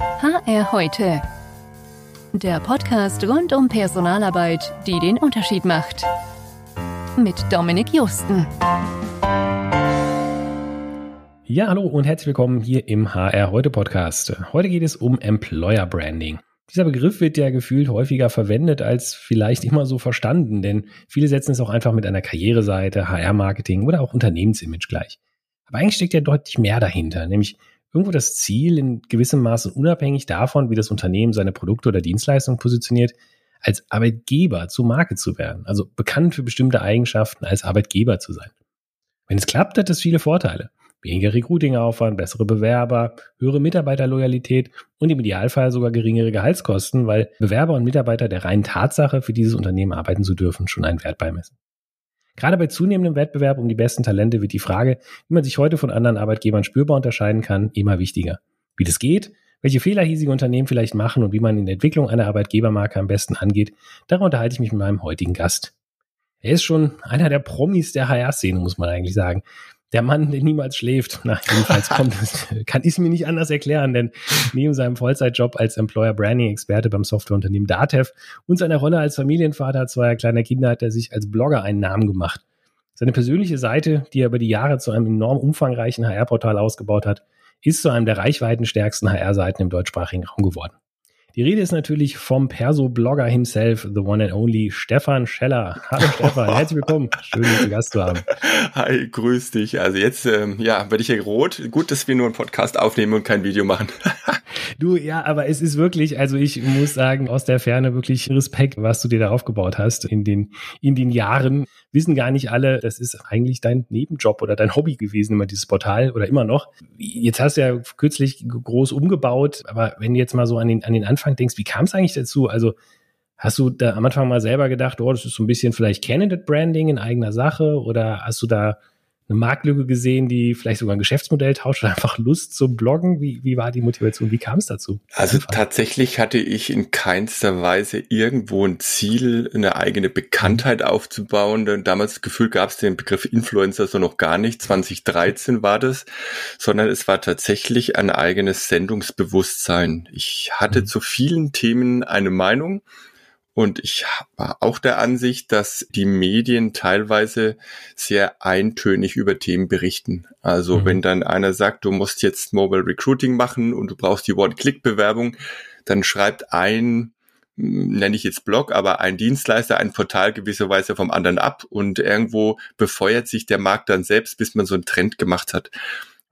HR heute. Der Podcast rund um Personalarbeit, die den Unterschied macht. Mit Dominik Justen. Ja, hallo und herzlich willkommen hier im HR heute Podcast. Heute geht es um Employer Branding. Dieser Begriff wird ja gefühlt häufiger verwendet als vielleicht immer so verstanden, denn viele setzen es auch einfach mit einer Karriereseite, HR-Marketing oder auch Unternehmensimage gleich. Aber eigentlich steckt ja deutlich mehr dahinter, nämlich irgendwo das Ziel, in gewissem Maße unabhängig davon, wie das Unternehmen seine Produkte oder Dienstleistungen positioniert, als Arbeitgeber zur Marke zu werden, also bekannt für bestimmte Eigenschaften als Arbeitgeber zu sein. Wenn es klappt, hat das viele Vorteile weniger Recruiting-Aufwand, bessere Bewerber, höhere Mitarbeiterloyalität und im Idealfall sogar geringere Gehaltskosten, weil Bewerber und Mitarbeiter der reinen Tatsache, für dieses Unternehmen arbeiten zu dürfen, schon einen Wert beimessen. Gerade bei zunehmendem Wettbewerb um die besten Talente wird die Frage, wie man sich heute von anderen Arbeitgebern spürbar unterscheiden kann, immer wichtiger. Wie das geht, welche Fehler hiesige Unternehmen vielleicht machen und wie man in der Entwicklung einer Arbeitgebermarke am besten angeht, darüber unterhalte ich mich mit meinem heutigen Gast. Er ist schon einer der Promis der HR-Szene, muss man eigentlich sagen der Mann, der niemals schläft. Na, jedenfalls kommt das, kann ich es mir nicht anders erklären, denn neben seinem Vollzeitjob als Employer Branding Experte beim Softwareunternehmen Datev und seiner Rolle als Familienvater zweier kleiner Kinder hat er sich als Blogger einen Namen gemacht. Seine persönliche Seite, die er über die Jahre zu einem enorm umfangreichen HR-Portal ausgebaut hat, ist zu einem der reichweitenstärksten HR-Seiten im deutschsprachigen Raum geworden. Die Rede ist natürlich vom Perso-Blogger himself, the one and only Stefan Scheller. Hallo Stefan, herzlich willkommen. Schön, dich zu Gast zu haben. Hi, grüß dich. Also jetzt, ähm, ja, werde ich hier rot. Gut, dass wir nur einen Podcast aufnehmen und kein Video machen. du, ja, aber es ist wirklich, also ich muss sagen, aus der Ferne wirklich Respekt, was du dir da aufgebaut hast in den, in den Jahren. Wissen gar nicht alle, das ist eigentlich dein Nebenjob oder dein Hobby gewesen, immer dieses Portal oder immer noch. Jetzt hast du ja kürzlich groß umgebaut, aber wenn jetzt mal so an den, an den Anfang Anfang denkst, wie kam es eigentlich dazu? Also hast du da am Anfang mal selber gedacht, oh, das ist so ein bisschen vielleicht Candidate Branding in eigener Sache oder hast du da eine Marktlücke gesehen, die vielleicht sogar ein Geschäftsmodell tauscht oder einfach Lust zum Bloggen? Wie, wie war die Motivation? Wie kam es dazu? Also tatsächlich hatte ich in keinster Weise irgendwo ein Ziel, eine eigene Bekanntheit aufzubauen. Denn damals das Gefühl gab es den Begriff Influencer so noch gar nicht. 2013 war das, sondern es war tatsächlich ein eigenes Sendungsbewusstsein. Ich hatte mhm. zu vielen Themen eine Meinung und ich war auch der Ansicht, dass die Medien teilweise sehr eintönig über Themen berichten. Also mhm. wenn dann einer sagt, du musst jetzt Mobile Recruiting machen und du brauchst die One-Click-Bewerbung, dann schreibt ein, hm, nenne ich jetzt Blog, aber ein Dienstleister, ein Portal gewisserweise vom anderen ab und irgendwo befeuert sich der Markt dann selbst, bis man so einen Trend gemacht hat.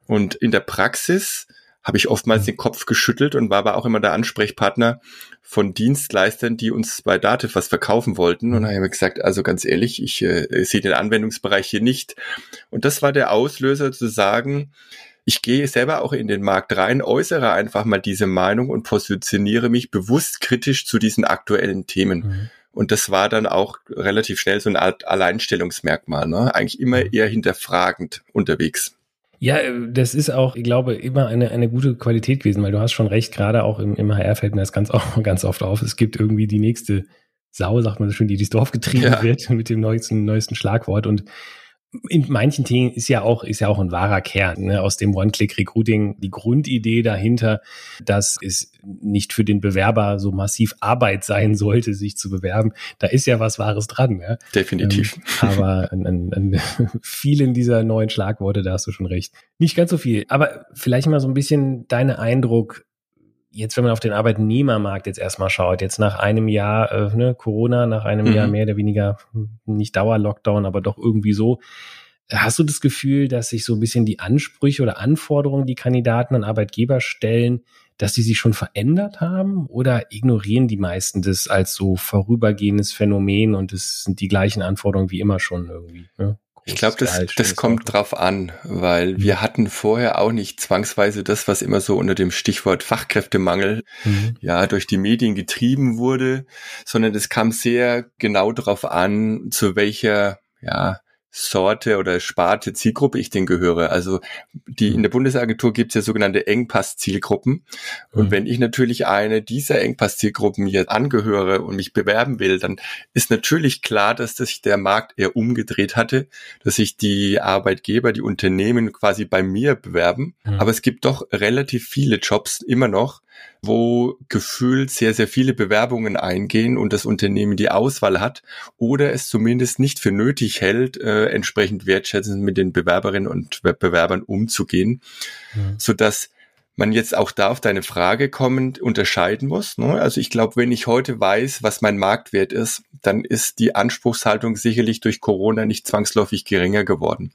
Und in der Praxis habe ich oftmals den Kopf geschüttelt und war aber auch immer der Ansprechpartner von Dienstleistern, die uns bei Dativ was verkaufen wollten. Und da habe ich gesagt, also ganz ehrlich, ich äh, sehe den Anwendungsbereich hier nicht. Und das war der Auslöser zu sagen, ich gehe selber auch in den Markt rein, äußere einfach mal diese Meinung und positioniere mich bewusst kritisch zu diesen aktuellen Themen. Mhm. Und das war dann auch relativ schnell so eine Art Alleinstellungsmerkmal, ne? eigentlich immer mhm. eher hinterfragend unterwegs. Ja, das ist auch, ich glaube, immer eine, eine gute Qualität gewesen, weil du hast schon recht, gerade auch im, im HR fällt mir das ganz, auch, ganz oft auf. Es gibt irgendwie die nächste Sau, sagt man so schön, die durchs Dorf getrieben ja. wird mit dem neuesten, neuesten Schlagwort. Und in manchen Themen ist ja auch, ist ja auch ein wahrer Kern ne? aus dem One-Click-Recruiting. Die Grundidee dahinter, dass es nicht für den Bewerber so massiv Arbeit sein sollte, sich zu bewerben. Da ist ja was Wahres dran. Ja? Definitiv. Ähm, aber an, an, an vielen dieser neuen Schlagworte, da hast du schon recht. Nicht ganz so viel. Aber vielleicht mal so ein bisschen dein Eindruck, jetzt, wenn man auf den Arbeitnehmermarkt jetzt erstmal schaut, jetzt nach einem Jahr äh, ne, Corona, nach einem mhm. Jahr mehr oder weniger, hm, nicht Dauer-Lockdown, aber doch irgendwie so, hast du das Gefühl, dass sich so ein bisschen die Ansprüche oder Anforderungen, die Kandidaten an Arbeitgeber stellen, dass die sich schon verändert haben oder ignorieren die meisten das als so vorübergehendes Phänomen und es sind die gleichen Anforderungen wie immer schon irgendwie? Ne? Ich glaube, das, das kommt Auto. drauf an, weil mhm. wir hatten vorher auch nicht zwangsweise das, was immer so unter dem Stichwort Fachkräftemangel mhm. ja durch die Medien getrieben wurde, sondern es kam sehr genau drauf an, zu welcher ja Sorte oder Sparte Zielgruppe ich denn gehöre. Also die in der Bundesagentur gibt es ja sogenannte Engpass-Zielgruppen. Und mhm. wenn ich natürlich eine dieser Engpass-Zielgruppen jetzt angehöre und mich bewerben will, dann ist natürlich klar, dass sich der Markt eher umgedreht hatte, dass sich die Arbeitgeber, die Unternehmen quasi bei mir bewerben. Mhm. Aber es gibt doch relativ viele Jobs immer noch, wo gefühlt sehr, sehr viele Bewerbungen eingehen und das Unternehmen die Auswahl hat oder es zumindest nicht für nötig hält, äh, entsprechend wertschätzend mit den Bewerberinnen und Wettbewerbern umzugehen, mhm. sodass man jetzt auch da auf deine Frage kommend unterscheiden muss. Ne? Also ich glaube, wenn ich heute weiß, was mein Marktwert ist, dann ist die Anspruchshaltung sicherlich durch Corona nicht zwangsläufig geringer geworden.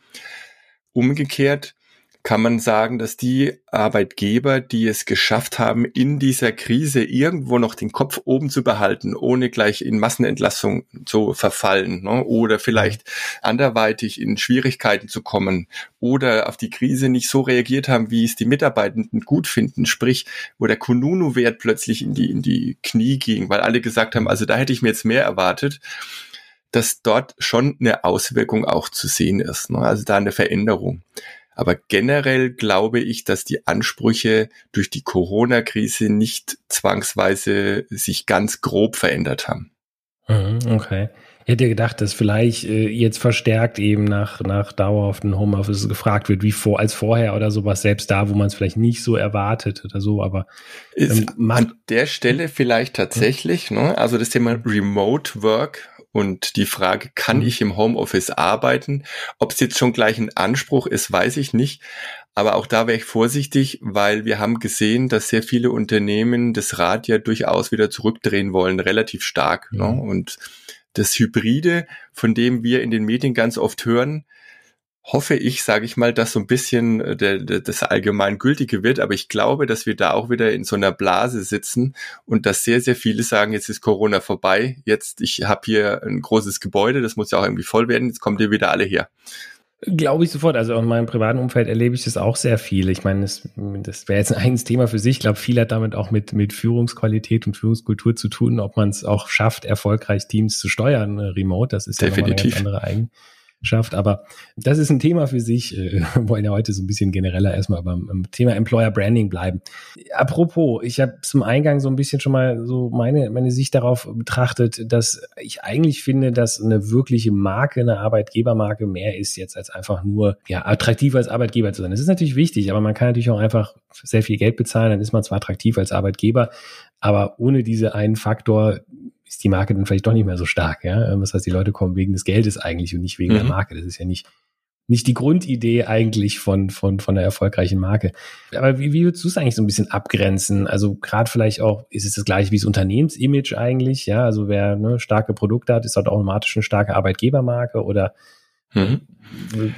Umgekehrt kann man sagen, dass die Arbeitgeber, die es geschafft haben, in dieser Krise irgendwo noch den Kopf oben zu behalten, ohne gleich in Massenentlassung zu verfallen ne? oder vielleicht anderweitig in Schwierigkeiten zu kommen oder auf die Krise nicht so reagiert haben, wie es die Mitarbeitenden gut finden, sprich, wo der Kununu-Wert plötzlich in die, in die Knie ging, weil alle gesagt haben, also da hätte ich mir jetzt mehr erwartet dass dort schon eine Auswirkung auch zu sehen ist. Ne? Also da eine Veränderung. Aber generell glaube ich, dass die Ansprüche durch die Corona-Krise nicht zwangsweise sich ganz grob verändert haben. Mhm, okay. Ich hätte gedacht, dass vielleicht äh, jetzt verstärkt eben nach, nach dauerhaften Homeoffice gefragt wird, wie vor, als vorher oder sowas, selbst da, wo man es vielleicht nicht so erwartet oder so, aber ähm, an der Stelle vielleicht tatsächlich, hm? ne? Also das Thema Remote Work und die Frage, kann mhm. ich im Homeoffice arbeiten? Ob es jetzt schon gleich ein Anspruch ist, weiß ich nicht. Aber auch da wäre ich vorsichtig, weil wir haben gesehen, dass sehr viele Unternehmen das Rad ja durchaus wieder zurückdrehen wollen, relativ stark. Ne? Mhm. Ne? Und das Hybride, von dem wir in den Medien ganz oft hören, hoffe ich, sage ich mal, dass so ein bisschen äh, der, der, das allgemein gültige wird. Aber ich glaube, dass wir da auch wieder in so einer Blase sitzen und dass sehr, sehr viele sagen, jetzt ist Corona vorbei. Jetzt, ich habe hier ein großes Gebäude, das muss ja auch irgendwie voll werden. Jetzt kommt ihr wieder alle her. Glaube ich sofort. Also in meinem privaten Umfeld erlebe ich das auch sehr viel. Ich meine, das, das wäre jetzt ein eigenes Thema für sich. Ich glaube, viel hat damit auch mit, mit Führungsqualität und Führungskultur zu tun, ob man es auch schafft, erfolgreich Teams zu steuern, äh, remote. Das ist Definitiv. ja eine ganz andere Eigen schafft. Aber das ist ein Thema für sich. Äh, wir wollen ja heute so ein bisschen genereller erstmal beim Thema Employer Branding bleiben. Apropos, ich habe zum Eingang so ein bisschen schon mal so meine, meine Sicht darauf betrachtet, dass ich eigentlich finde, dass eine wirkliche Marke, eine Arbeitgebermarke mehr ist jetzt als einfach nur ja, attraktiv als Arbeitgeber zu sein. Das ist natürlich wichtig, aber man kann natürlich auch einfach sehr viel Geld bezahlen, dann ist man zwar attraktiv als Arbeitgeber, aber ohne diese einen Faktor ist die Marke dann vielleicht doch nicht mehr so stark. Ja? Ähm, das heißt, die Leute kommen wegen des Geldes eigentlich und nicht wegen mhm. der Marke. Das ist ja nicht, nicht die Grundidee eigentlich von, von, von einer erfolgreichen Marke. Aber wie, wie würdest du es eigentlich so ein bisschen abgrenzen? Also gerade vielleicht auch, ist es das gleiche wie das Unternehmensimage eigentlich? Ja, also wer ne, starke Produkte hat, ist dort automatisch eine starke Arbeitgebermarke oder mhm.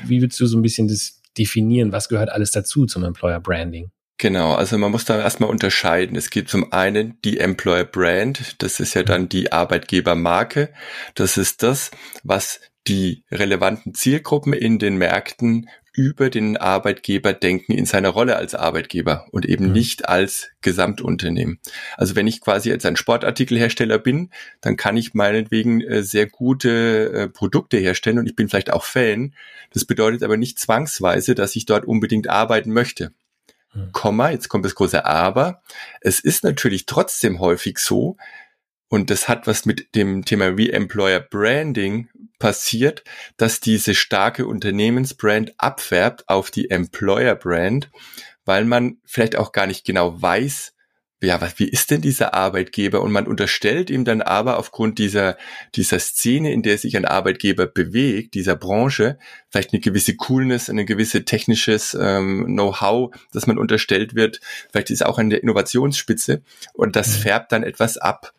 wie würdest du so ein bisschen das definieren? Was gehört alles dazu zum Employer Branding? Genau, also man muss da erstmal unterscheiden. Es gibt zum einen die Employer Brand, das ist ja dann die Arbeitgebermarke. Das ist das, was die relevanten Zielgruppen in den Märkten über den Arbeitgeber denken in seiner Rolle als Arbeitgeber und eben mhm. nicht als Gesamtunternehmen. Also wenn ich quasi jetzt ein Sportartikelhersteller bin, dann kann ich meinetwegen äh, sehr gute äh, Produkte herstellen und ich bin vielleicht auch Fan. Das bedeutet aber nicht zwangsweise, dass ich dort unbedingt arbeiten möchte. Komma, jetzt kommt das große Aber. Es ist natürlich trotzdem häufig so, und das hat was mit dem Thema Re-Employer Branding passiert, dass diese starke Unternehmensbrand abfärbt auf die Employer Brand, weil man vielleicht auch gar nicht genau weiß, ja, was, wie ist denn dieser Arbeitgeber? Und man unterstellt ihm dann aber aufgrund dieser, dieser Szene, in der sich ein Arbeitgeber bewegt, dieser Branche, vielleicht eine gewisse Coolness, eine gewisse technisches ähm, Know-how, dass man unterstellt wird. Vielleicht ist auch an der Innovationsspitze und das mhm. färbt dann etwas ab.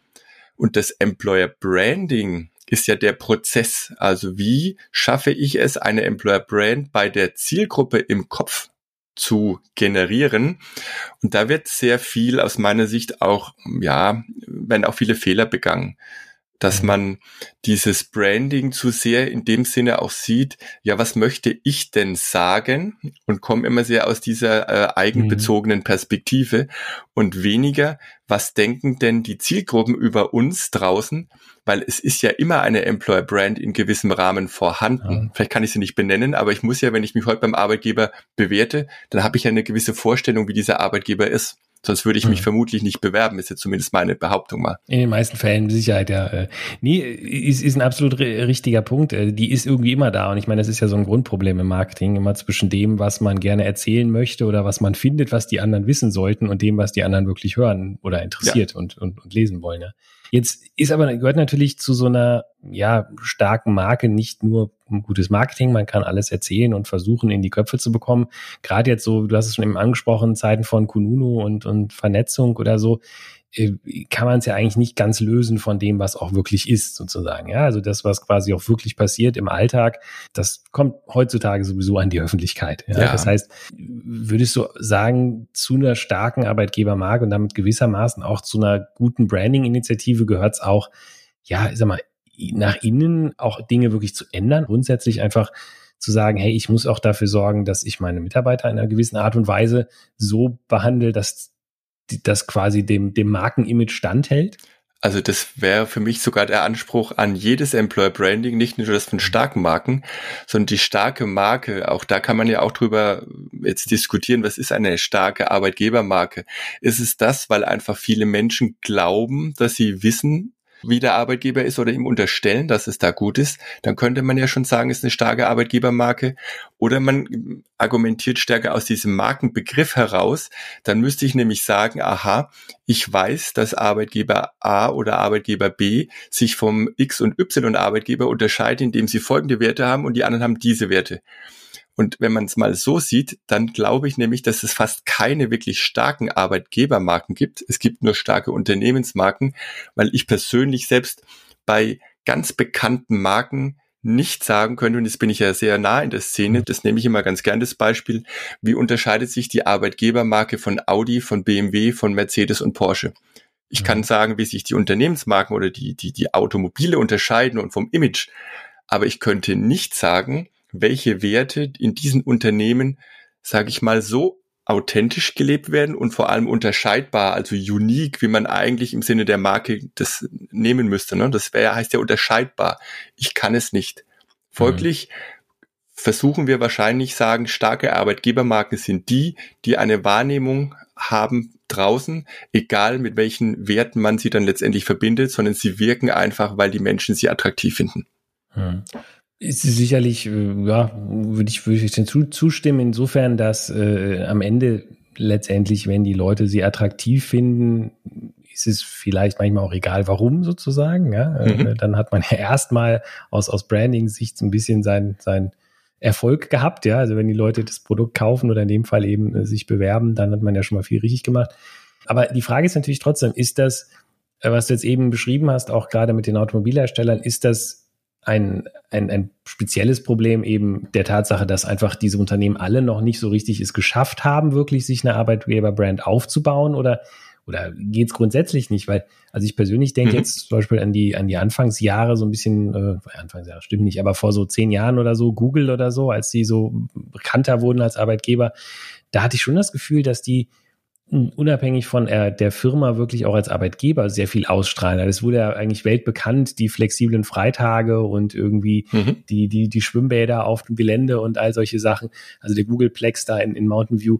Und das Employer Branding ist ja der Prozess. Also wie schaffe ich es, eine Employer Brand bei der Zielgruppe im Kopf zu generieren. Und da wird sehr viel aus meiner Sicht auch, ja, werden auch viele Fehler begangen. Dass man dieses Branding zu sehr in dem Sinne auch sieht, ja, was möchte ich denn sagen? Und komme immer sehr aus dieser äh, eigenbezogenen mhm. Perspektive und weniger, was denken denn die Zielgruppen über uns draußen? Weil es ist ja immer eine Employer Brand in gewissem Rahmen vorhanden. Ja. Vielleicht kann ich sie nicht benennen, aber ich muss ja, wenn ich mich heute beim Arbeitgeber bewerte, dann habe ich ja eine gewisse Vorstellung, wie dieser Arbeitgeber ist. Sonst würde ich mich hm. vermutlich nicht bewerben, ist jetzt zumindest meine Behauptung mal. In den meisten Fällen mit Sicherheit, ja. Äh, nee, ist, ist ein absolut richtiger Punkt. Äh, die ist irgendwie immer da. Und ich meine, das ist ja so ein Grundproblem im Marketing, immer zwischen dem, was man gerne erzählen möchte oder was man findet, was die anderen wissen sollten und dem, was die anderen wirklich hören oder interessiert ja. und, und, und lesen wollen. Ja. Jetzt ist aber, gehört natürlich zu so einer, ja, starken Marke nicht nur ein gutes Marketing, man kann alles erzählen und versuchen, in die Köpfe zu bekommen. Gerade jetzt so, du hast es schon eben angesprochen, Zeiten von Kununu und, und Vernetzung oder so, kann man es ja eigentlich nicht ganz lösen von dem, was auch wirklich ist, sozusagen. Ja, also das, was quasi auch wirklich passiert im Alltag, das kommt heutzutage sowieso an die Öffentlichkeit. Ja? ja. Das heißt, würdest du sagen, zu einer starken Arbeitgebermarke und damit gewissermaßen auch zu einer guten Branding-Initiative gehört es auch, ja, ich sag mal, nach innen auch Dinge wirklich zu ändern, grundsätzlich einfach zu sagen, hey, ich muss auch dafür sorgen, dass ich meine Mitarbeiter in einer gewissen Art und Weise so behandle, dass das quasi dem, dem Markenimage standhält? Also das wäre für mich sogar der Anspruch an jedes Employer Branding, nicht nur das von starken Marken, sondern die starke Marke. Auch da kann man ja auch drüber jetzt diskutieren, was ist eine starke Arbeitgebermarke? Ist es das, weil einfach viele Menschen glauben, dass sie wissen, wie der Arbeitgeber ist oder ihm unterstellen, dass es da gut ist, dann könnte man ja schon sagen, es ist eine starke Arbeitgebermarke. Oder man argumentiert stärker aus diesem Markenbegriff heraus. Dann müsste ich nämlich sagen, aha, ich weiß, dass Arbeitgeber A oder Arbeitgeber B sich vom X und Y Arbeitgeber unterscheiden, indem sie folgende Werte haben und die anderen haben diese Werte. Und wenn man es mal so sieht, dann glaube ich nämlich, dass es fast keine wirklich starken Arbeitgebermarken gibt. Es gibt nur starke Unternehmensmarken, weil ich persönlich selbst bei ganz bekannten Marken nicht sagen könnte, und jetzt bin ich ja sehr nah in der Szene, das nehme ich immer ganz gern das Beispiel, wie unterscheidet sich die Arbeitgebermarke von Audi, von BMW, von Mercedes und Porsche. Ich kann sagen, wie sich die Unternehmensmarken oder die, die, die Automobile unterscheiden und vom Image. Aber ich könnte nicht sagen, welche Werte in diesen Unternehmen, sage ich mal, so authentisch gelebt werden und vor allem unterscheidbar, also unique, wie man eigentlich im Sinne der Marke das nehmen müsste. Ne? Das wäre heißt ja unterscheidbar. Ich kann es nicht. Folglich mhm. versuchen wir wahrscheinlich sagen, starke Arbeitgebermarken sind die, die eine Wahrnehmung haben draußen, egal mit welchen Werten man sie dann letztendlich verbindet, sondern sie wirken einfach, weil die Menschen sie attraktiv finden. Mhm ist sicherlich, äh, ja, würde ich, würde ich den zustimmen, insofern, dass äh, am Ende letztendlich, wenn die Leute sie attraktiv finden, ist es vielleicht manchmal auch egal, warum sozusagen. Ja? Äh, mhm. Dann hat man ja erstmal aus, aus Branding-Sicht so ein bisschen sein, sein Erfolg gehabt. Ja, also wenn die Leute das Produkt kaufen oder in dem Fall eben äh, sich bewerben, dann hat man ja schon mal viel richtig gemacht. Aber die Frage ist natürlich trotzdem, ist das, was du jetzt eben beschrieben hast, auch gerade mit den Automobilherstellern, ist das ein, ein, ein spezielles Problem eben der Tatsache, dass einfach diese Unternehmen alle noch nicht so richtig es geschafft haben, wirklich sich eine Arbeitgeberbrand aufzubauen oder oder geht es grundsätzlich nicht? Weil, also ich persönlich denke mhm. jetzt zum Beispiel an die, an die Anfangsjahre, so ein bisschen, äh, Anfangsjahre stimmt nicht, aber vor so zehn Jahren oder so, Google oder so, als die so bekannter wurden als Arbeitgeber, da hatte ich schon das Gefühl, dass die unabhängig von äh, der Firma wirklich auch als Arbeitgeber sehr viel ausstrahlen. Also es wurde ja eigentlich weltbekannt, die flexiblen Freitage und irgendwie mhm. die, die, die Schwimmbäder auf dem Gelände und all solche Sachen. Also der Googleplex da in, in Mountain View.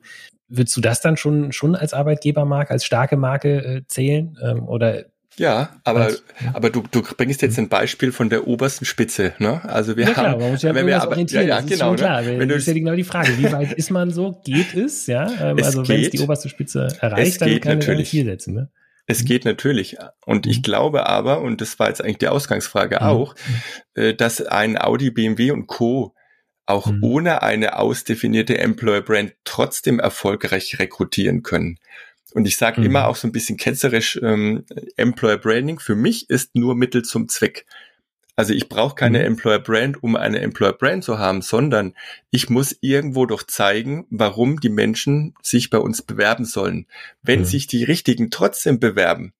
Würdest du das dann schon, schon als Arbeitgebermarke, als starke Marke äh, zählen? Ähm, oder ja, aber, aber du, du bringst jetzt ein Beispiel von der obersten Spitze, ne? Also wir ja, klar, haben, man muss ja wenn wir aber, ja, ja, genau, ne? klar. Wenn das ist ja genau die Frage, wie weit ist man so? Geht es? Ja, ähm, es also wenn es die oberste Spitze erreicht, dann kann man ein Ziel setzen, ne? Es geht natürlich. Und ich mhm. glaube aber, und das war jetzt eigentlich die Ausgangsfrage mhm. auch, äh, dass ein Audi, BMW und Co. auch mhm. ohne eine ausdefinierte Employer Brand trotzdem erfolgreich rekrutieren können. Und ich sage mhm. immer auch so ein bisschen ketzerisch, ähm, Employer Branding für mich ist nur Mittel zum Zweck. Also ich brauche keine mhm. Employer Brand, um eine Employer Brand zu haben, sondern ich muss irgendwo doch zeigen, warum die Menschen sich bei uns bewerben sollen. Wenn mhm. sich die Richtigen trotzdem bewerben,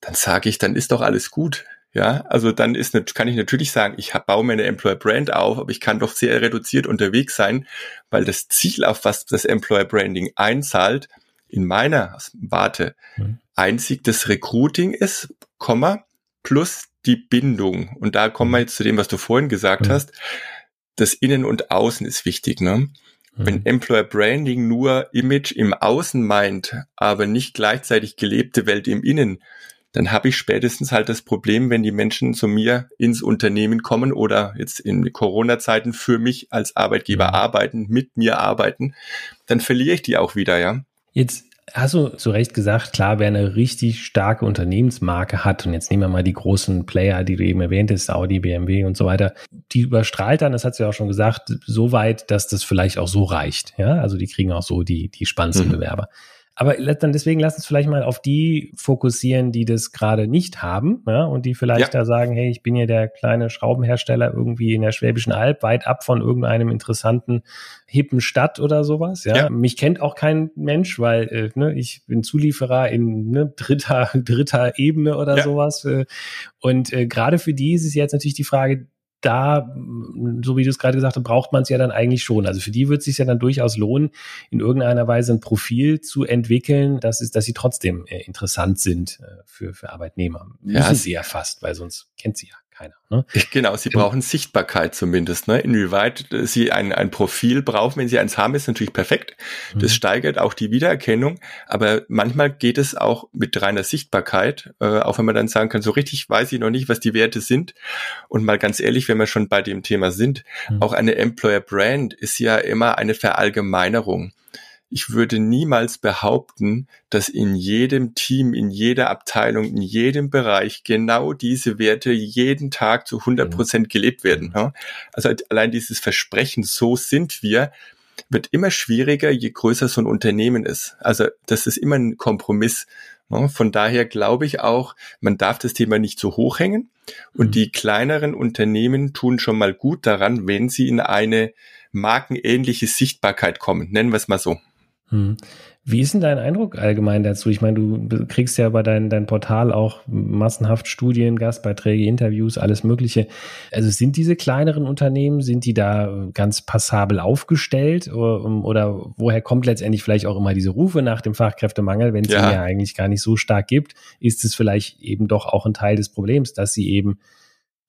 dann sage ich, dann ist doch alles gut. Ja, also dann ist, kann ich natürlich sagen, ich baue mir eine Employer Brand auf, aber ich kann doch sehr reduziert unterwegs sein, weil das Ziel, auf was das Employer Branding einzahlt, in meiner Warte mhm. einzig das Recruiting ist, Komma, plus die Bindung. Und da kommen wir jetzt zu dem, was du vorhin gesagt mhm. hast. Das Innen und Außen ist wichtig, ne? Mhm. Wenn Employer Branding nur Image im Außen meint, aber nicht gleichzeitig gelebte Welt im Innen, dann habe ich spätestens halt das Problem, wenn die Menschen zu mir ins Unternehmen kommen oder jetzt in Corona-Zeiten für mich als Arbeitgeber mhm. arbeiten, mit mir arbeiten, dann verliere ich die auch wieder, ja. Jetzt hast du zu Recht gesagt, klar, wer eine richtig starke Unternehmensmarke hat, und jetzt nehmen wir mal die großen Player, die du eben erwähnt hast, Audi, BMW und so weiter, die überstrahlt dann, das hat sie ja auch schon gesagt, so weit, dass das vielleicht auch so reicht. Ja, also die kriegen auch so die, die spannendsten mhm. Bewerber. Aber dann deswegen lass uns vielleicht mal auf die fokussieren, die das gerade nicht haben, ja, und die vielleicht ja. da sagen, hey, ich bin hier der kleine Schraubenhersteller irgendwie in der Schwäbischen Alb, weit ab von irgendeinem interessanten hippen Stadt oder sowas. Ja, ja. mich kennt auch kein Mensch, weil äh, ne, ich bin Zulieferer in ne, dritter dritter Ebene oder ja. sowas. Äh, und äh, gerade für die ist es jetzt natürlich die Frage, da, so wie du es gerade gesagt hast, braucht man es ja dann eigentlich schon. Also für die wird es sich ja dann durchaus lohnen, in irgendeiner Weise ein Profil zu entwickeln, dass, ist, dass sie trotzdem äh, interessant sind äh, für, für Arbeitnehmer. Müssen ja, sie ja fast, weil sonst kennt sie ja keiner. Ne? Genau, sie brauchen Sichtbarkeit zumindest. Ne? Inwieweit sie ein, ein Profil brauchen, wenn sie eins haben, ist natürlich perfekt. Das mhm. steigert auch die Wiedererkennung. Aber manchmal geht es auch mit reiner Sichtbarkeit, äh, auch wenn man dann sagen kann, so richtig weiß ich noch nicht, was die Werte sind. Und mal ganz ehrlich, wenn wir schon bei dem Thema sind, mhm. auch eine Employer Brand ist ja immer eine Verallgemeinerung ich würde niemals behaupten, dass in jedem Team, in jeder Abteilung, in jedem Bereich genau diese Werte jeden Tag zu 100 Prozent gelebt werden. Mhm. Also allein dieses Versprechen, so sind wir, wird immer schwieriger, je größer so ein Unternehmen ist. Also das ist immer ein Kompromiss. Von daher glaube ich auch, man darf das Thema nicht zu hoch hängen. Und mhm. die kleineren Unternehmen tun schon mal gut daran, wenn sie in eine markenähnliche Sichtbarkeit kommen. Nennen wir es mal so. Hm. Wie ist denn dein Eindruck allgemein dazu? Ich meine, du kriegst ja bei dein, dein Portal auch massenhaft Studien, Gastbeiträge, Interviews, alles Mögliche. Also sind diese kleineren Unternehmen, sind die da ganz passabel aufgestellt oder, oder woher kommt letztendlich vielleicht auch immer diese Rufe nach dem Fachkräftemangel, wenn es ja. ihn ja eigentlich gar nicht so stark gibt? Ist es vielleicht eben doch auch ein Teil des Problems, dass sie eben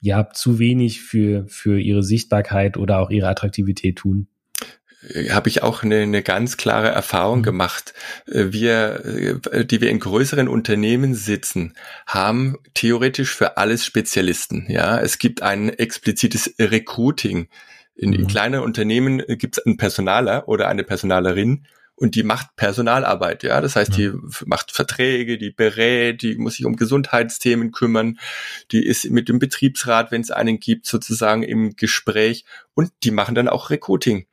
ja zu wenig für, für ihre Sichtbarkeit oder auch ihre Attraktivität tun? Habe ich auch eine, eine ganz klare Erfahrung mhm. gemacht. Äh, wir, äh, die wir in größeren Unternehmen sitzen, haben theoretisch für alles Spezialisten. Ja, es gibt ein explizites Recruiting. In, mhm. in kleinen Unternehmen gibt es einen Personaler oder eine Personalerin und die macht Personalarbeit, ja. Das heißt, die macht Verträge, die berät, die muss sich um Gesundheitsthemen kümmern, die ist mit dem Betriebsrat, wenn es einen gibt, sozusagen im Gespräch und die machen dann auch Recruiting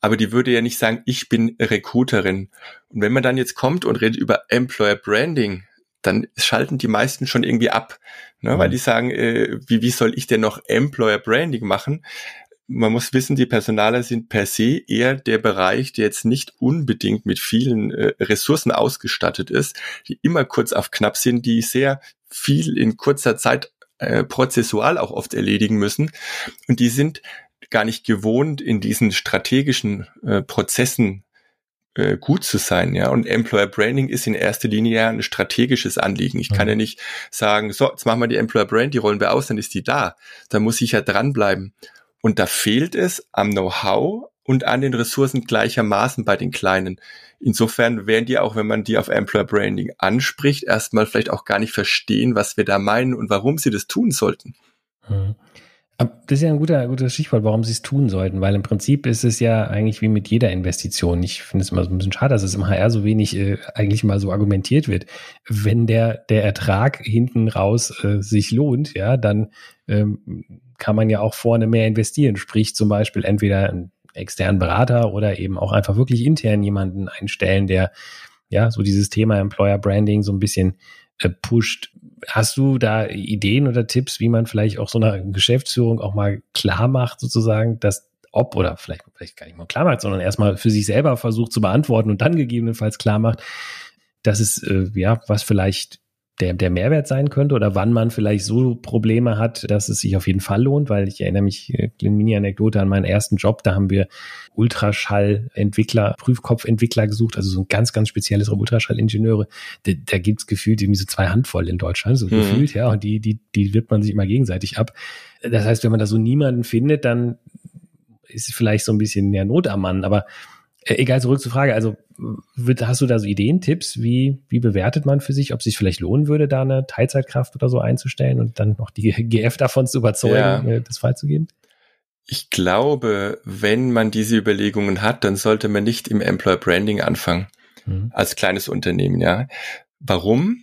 aber die würde ja nicht sagen, ich bin Recruiterin. Und wenn man dann jetzt kommt und redet über Employer Branding, dann schalten die meisten schon irgendwie ab, ne? Mhm. weil die sagen, äh, wie, wie soll ich denn noch Employer Branding machen? Man muss wissen, die Personaler sind per se eher der Bereich, der jetzt nicht unbedingt mit vielen äh, Ressourcen ausgestattet ist, die immer kurz auf knapp sind, die sehr viel in kurzer Zeit äh, prozessual auch oft erledigen müssen. Und die sind gar nicht gewohnt, in diesen strategischen äh, Prozessen äh, gut zu sein, ja. Und Employer Branding ist in erster Linie ja ein strategisches Anliegen. Ich mhm. kann ja nicht sagen, so, jetzt machen wir die Employer Brand, die rollen wir aus, dann ist die da. Da muss ich ja dranbleiben. Und da fehlt es am Know-how und an den Ressourcen gleichermaßen bei den Kleinen. Insofern werden die auch, wenn man die auf Employer Branding anspricht, erstmal vielleicht auch gar nicht verstehen, was wir da meinen und warum sie das tun sollten. Mhm. Das ist ja ein guter, guter Stichwort, warum sie es tun sollten, weil im Prinzip ist es ja eigentlich wie mit jeder Investition. Ich finde es immer so ein bisschen schade, dass es im HR so wenig äh, eigentlich mal so argumentiert wird. Wenn der, der Ertrag hinten raus äh, sich lohnt, ja, dann ähm, kann man ja auch vorne mehr investieren. Sprich zum Beispiel entweder einen externen Berater oder eben auch einfach wirklich intern jemanden einstellen, der ja so dieses Thema Employer Branding so ein bisschen äh, pusht. Hast du da Ideen oder Tipps, wie man vielleicht auch so einer Geschäftsführung auch mal klar macht, sozusagen, dass ob oder vielleicht, vielleicht gar nicht mal klar macht, sondern erstmal für sich selber versucht zu beantworten und dann gegebenenfalls klar macht, dass es, äh, ja, was vielleicht der, der Mehrwert sein könnte oder wann man vielleicht so Probleme hat, dass es sich auf jeden Fall lohnt, weil ich erinnere mich, eine äh, Mini-Anekdote an meinen ersten Job, da haben wir Ultraschallentwickler, Prüfkopfentwickler gesucht, also so ein ganz, ganz spezielles Ultraschallingenieure. Da, da gibt es gefühlt irgendwie so zwei Handvoll in Deutschland, so mhm. gefühlt, ja, und die, die, die wirbt man sich immer gegenseitig ab. Das heißt, wenn man da so niemanden findet, dann ist es vielleicht so ein bisschen ja Not am Mann, aber äh, egal, zurück zur Frage. Also hast du da so Ideen, Tipps, wie, wie bewertet man für sich, ob es sich vielleicht lohnen würde, da eine Teilzeitkraft oder so einzustellen und dann noch die GF davon zu überzeugen, ja. Äh, das freizugeben? Ich glaube, wenn man diese Überlegungen hat, dann sollte man nicht im Employer Branding anfangen, mhm. als kleines Unternehmen, ja. Warum?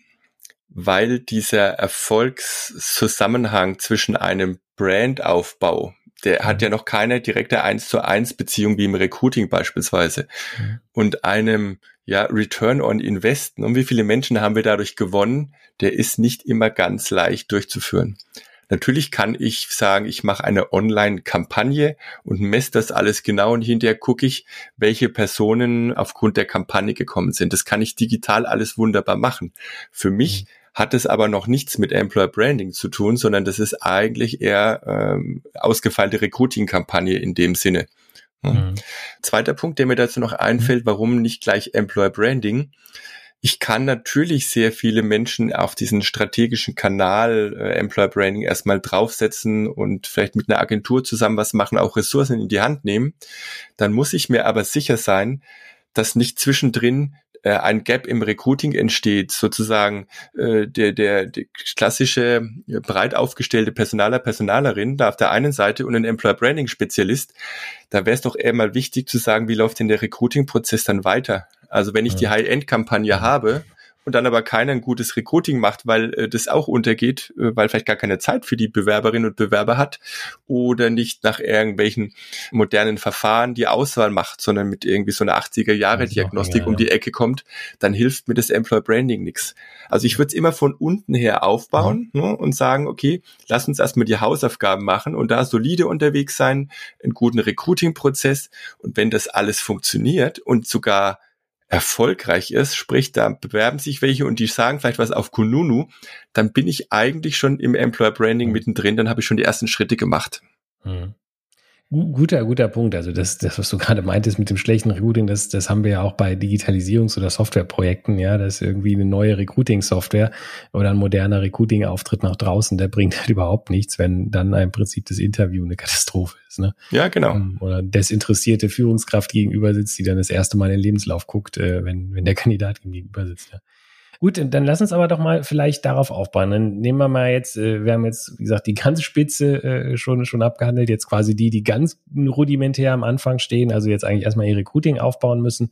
Weil dieser Erfolgszusammenhang zwischen einem Brandaufbau, der hat ja noch keine direkte eins zu eins Beziehung wie im Recruiting beispielsweise. Mhm. Und einem ja, Return on Invest. Und wie viele Menschen haben wir dadurch gewonnen? Der ist nicht immer ganz leicht durchzuführen. Natürlich kann ich sagen, ich mache eine Online-Kampagne und messe das alles genau und hinterher gucke ich, welche Personen aufgrund der Kampagne gekommen sind. Das kann ich digital alles wunderbar machen. Für mich mhm hat es aber noch nichts mit Employer Branding zu tun, sondern das ist eigentlich eher ähm, ausgefeilte Recruiting-Kampagne in dem Sinne. Mhm. Zweiter Punkt, der mir dazu noch einfällt, mhm. warum nicht gleich Employer Branding? Ich kann natürlich sehr viele Menschen auf diesen strategischen Kanal äh, Employer Branding erstmal draufsetzen und vielleicht mit einer Agentur zusammen was machen, auch Ressourcen in die Hand nehmen. Dann muss ich mir aber sicher sein, dass nicht zwischendrin äh, ein Gap im Recruiting entsteht, sozusagen äh, der, der, der klassische äh, breit aufgestellte Personaler, Personalerin da auf der einen Seite und ein Employer Branding Spezialist, da wäre es doch eher mal wichtig zu sagen, wie läuft denn der Recruiting-Prozess dann weiter? Also wenn ich die High-End-Kampagne habe und dann aber keiner ein gutes Recruiting macht, weil äh, das auch untergeht, äh, weil vielleicht gar keine Zeit für die Bewerberinnen und Bewerber hat oder nicht nach irgendwelchen modernen Verfahren die Auswahl macht, sondern mit irgendwie so einer 80er Jahre Diagnostik ja, um die Ecke kommt, dann hilft mir das Employer Branding nichts. Also ich würde es immer von unten her aufbauen ja. ne, und sagen, okay, lass uns erstmal die Hausaufgaben machen und da solide unterwegs sein, einen guten Recruiting-Prozess und wenn das alles funktioniert und sogar erfolgreich ist, sprich, da bewerben sich welche und die sagen vielleicht was auf Kununu, dann bin ich eigentlich schon im Employer Branding mhm. mittendrin, dann habe ich schon die ersten Schritte gemacht. Mhm. Guter, guter Punkt. Also das, das, was du gerade meintest mit dem schlechten Recruiting, das, das haben wir ja auch bei Digitalisierungs- oder Softwareprojekten, ja, das ist irgendwie eine neue Recruiting-Software oder ein moderner Recruiting-Auftritt nach draußen, der bringt halt überhaupt nichts, wenn dann im Prinzip das Interview eine Katastrophe ist. Ne? Ja, genau. Ähm, oder desinteressierte Führungskraft gegenüber sitzt, die dann das erste Mal in den Lebenslauf guckt, äh, wenn, wenn der Kandidat gegenüber sitzt. Ja. Gut, dann lass uns aber doch mal vielleicht darauf aufbauen. Dann nehmen wir mal jetzt, äh, wir haben jetzt, wie gesagt, die ganze Spitze äh, schon, schon abgehandelt, jetzt quasi die, die ganz rudimentär am Anfang stehen, also jetzt eigentlich erstmal ihr Recruiting aufbauen müssen.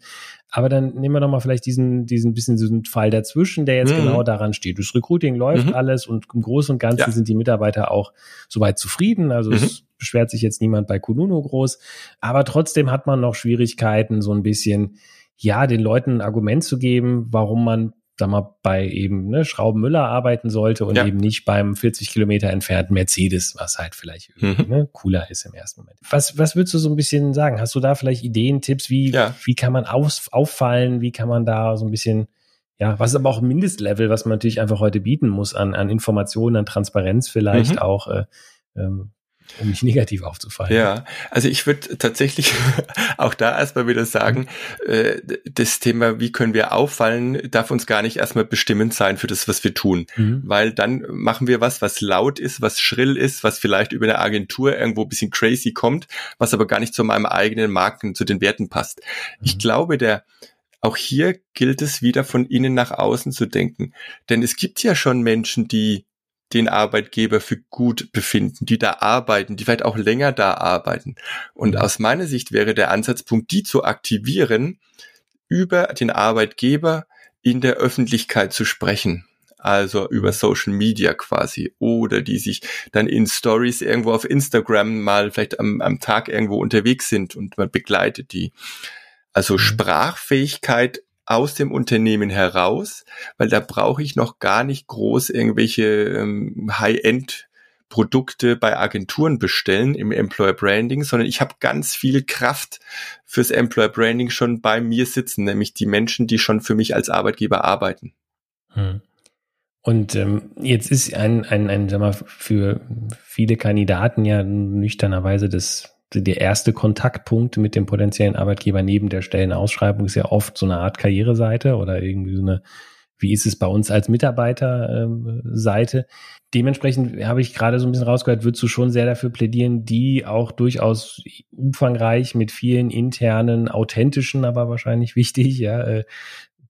Aber dann nehmen wir doch mal vielleicht diesen, diesen bisschen diesen Fall dazwischen, der jetzt mhm. genau daran steht. Das Recruiting läuft mhm. alles und im Großen und Ganzen ja. sind die Mitarbeiter auch soweit zufrieden. Also mhm. es beschwert sich jetzt niemand bei Kununu groß. Aber trotzdem hat man noch Schwierigkeiten, so ein bisschen, ja, den Leuten ein Argument zu geben, warum man sag mal, bei eben ne, Schraubenmüller arbeiten sollte und ja. eben nicht beim 40 Kilometer entfernten Mercedes, was halt vielleicht mhm. ne, cooler ist im ersten Moment. Was, was würdest du so ein bisschen sagen? Hast du da vielleicht Ideen, Tipps, wie, ja. wie kann man aus, auffallen? Wie kann man da so ein bisschen, ja, was ist aber auch ein Mindestlevel, was man natürlich einfach heute bieten muss an, an Informationen, an Transparenz vielleicht mhm. auch, äh, ähm, um nicht negativ aufzufallen. Ja, also ich würde tatsächlich auch da erstmal wieder sagen, äh, das Thema, wie können wir auffallen, darf uns gar nicht erstmal bestimmend sein für das, was wir tun. Mhm. Weil dann machen wir was, was laut ist, was schrill ist, was vielleicht über eine Agentur irgendwo ein bisschen crazy kommt, was aber gar nicht zu meinem eigenen Marken, zu den Werten passt. Mhm. Ich glaube, der, auch hier gilt es wieder von innen nach außen zu denken. Denn es gibt ja schon Menschen, die den Arbeitgeber für gut befinden, die da arbeiten, die vielleicht auch länger da arbeiten. Und mhm. aus meiner Sicht wäre der Ansatzpunkt, die zu aktivieren, über den Arbeitgeber in der Öffentlichkeit zu sprechen. Also über. Social Media quasi. Oder die sich dann in Stories irgendwo auf Instagram mal vielleicht am, am Tag irgendwo unterwegs sind und man begleitet die. Also mhm. Sprachfähigkeit aus dem Unternehmen heraus, weil da brauche ich noch gar nicht groß irgendwelche ähm, High-End Produkte bei Agenturen bestellen im Employer Branding, sondern ich habe ganz viel Kraft fürs Employer Branding schon bei mir sitzen, nämlich die Menschen, die schon für mich als Arbeitgeber arbeiten. Hm. Und ähm, jetzt ist ein, ein, ein, sag mal, für viele Kandidaten ja nüchternerweise das der erste Kontaktpunkt mit dem potenziellen Arbeitgeber neben der Stellenausschreibung ist ja oft so eine Art Karriereseite oder irgendwie so eine wie ist es bei uns als Mitarbeiterseite? Dementsprechend habe ich gerade so ein bisschen rausgehört, würdest du schon sehr dafür plädieren, die auch durchaus umfangreich mit vielen internen, authentischen, aber wahrscheinlich wichtig, ja, äh,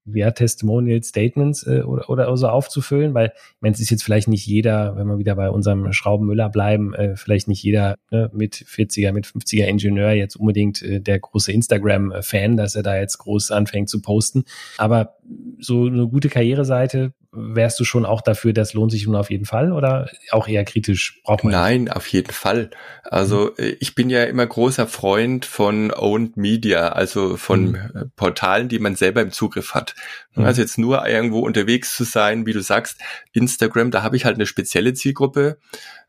ja, Testimonial Statements äh, oder, oder so aufzufüllen, weil ich es ist jetzt vielleicht nicht jeder, wenn wir wieder bei unserem Schraubenmüller bleiben, äh, vielleicht nicht jeder ne, mit 40er, mit 50er Ingenieur jetzt unbedingt äh, der große Instagram-Fan, dass er da jetzt groß anfängt zu posten. Aber so eine gute Karriereseite wärst du schon auch dafür, das lohnt sich nun auf jeden Fall oder auch eher kritisch? Braucht man Nein, auf jeden Fall. Also mhm. ich bin ja immer großer Freund von Owned Media, also von mhm. Portalen, die man selber im Zugriff hat. Mhm. Also jetzt nur irgendwo unterwegs zu sein, wie du sagst, Instagram, da habe ich halt eine spezielle Zielgruppe.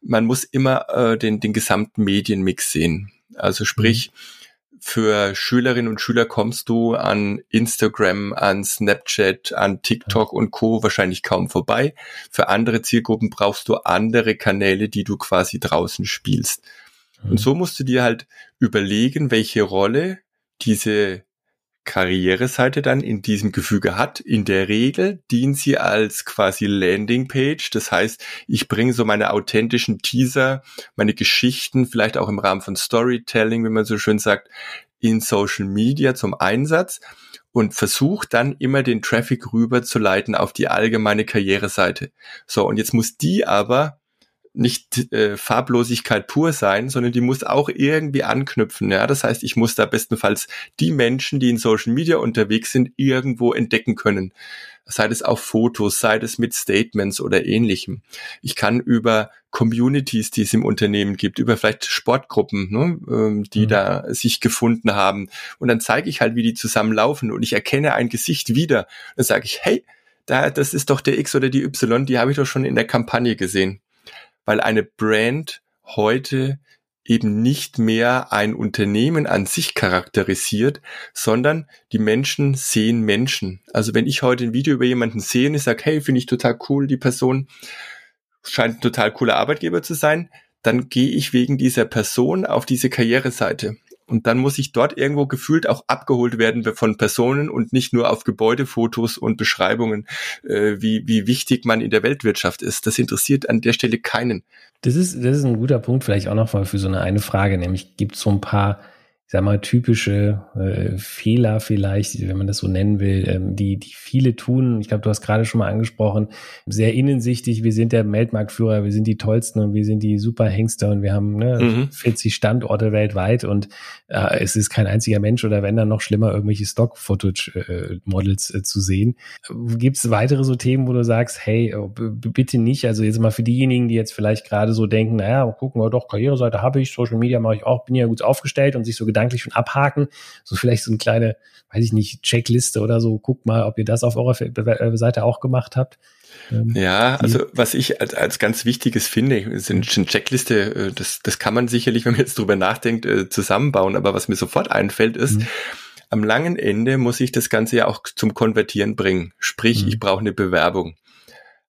Man muss immer äh, den, den gesamten Medienmix sehen. Also sprich, mhm für Schülerinnen und Schüler kommst du an Instagram, an Snapchat, an TikTok und Co. wahrscheinlich kaum vorbei. Für andere Zielgruppen brauchst du andere Kanäle, die du quasi draußen spielst. Und mhm. so musst du dir halt überlegen, welche Rolle diese Karriereseite dann in diesem Gefüge hat. In der Regel dient sie als quasi Landingpage. Das heißt, ich bringe so meine authentischen Teaser, meine Geschichten, vielleicht auch im Rahmen von Storytelling, wie man so schön sagt, in Social Media zum Einsatz und versuche dann immer den Traffic rüberzuleiten auf die allgemeine Karriereseite. So, und jetzt muss die aber nicht äh, Farblosigkeit pur sein, sondern die muss auch irgendwie anknüpfen. Ja, das heißt, ich muss da bestenfalls die Menschen, die in Social Media unterwegs sind, irgendwo entdecken können. Sei es auf Fotos, sei es mit Statements oder ähnlichem. Ich kann über Communities, die es im Unternehmen gibt, über vielleicht Sportgruppen, ne, ähm, die mhm. da sich gefunden haben. Und dann zeige ich halt, wie die zusammenlaufen und ich erkenne ein Gesicht wieder. Dann sage ich, hey, da, das ist doch der X oder die Y, die habe ich doch schon in der Kampagne gesehen weil eine Brand heute eben nicht mehr ein Unternehmen an sich charakterisiert, sondern die Menschen sehen Menschen. Also wenn ich heute ein Video über jemanden sehe und ich sage, hey, finde ich total cool, die Person scheint ein total cooler Arbeitgeber zu sein, dann gehe ich wegen dieser Person auf diese Karriereseite. Und dann muss ich dort irgendwo gefühlt auch abgeholt werden von Personen und nicht nur auf Gebäudefotos und Beschreibungen, äh, wie, wie wichtig man in der Weltwirtschaft ist. Das interessiert an der Stelle keinen. Das ist, das ist ein guter Punkt, vielleicht auch noch mal für so eine eine Frage, nämlich gibt es so ein paar sag mal, typische äh, Fehler vielleicht, wenn man das so nennen will, ähm, die, die viele tun. Ich glaube, du hast gerade schon mal angesprochen, sehr innensichtig, wir sind der Weltmarktführer, wir sind die tollsten und wir sind die super Hengste und wir haben ne, mhm. 40 Standorte weltweit und äh, es ist kein einziger Mensch oder wenn dann noch schlimmer, irgendwelche Stock-Footage-Models äh, zu sehen. Gibt es weitere so Themen, wo du sagst, hey, oh, bitte nicht, also jetzt mal für diejenigen, die jetzt vielleicht gerade so denken, naja, gucken wir doch, Karriereseite habe ich, Social Media mache ich auch, bin ja gut aufgestellt und sich so gedanklich schon abhaken. So vielleicht so eine kleine, weiß ich nicht, Checkliste oder so. Guckt mal, ob ihr das auf eurer Seite auch gemacht habt. Ähm, ja, also was ich als, als ganz wichtiges finde, sind eine Checkliste, äh, das, das kann man sicherlich, wenn man jetzt drüber nachdenkt, äh, zusammenbauen. Aber was mir sofort einfällt, ist, mhm. am langen Ende muss ich das Ganze ja auch zum Konvertieren bringen. Sprich, mhm. ich brauche eine Bewerbung.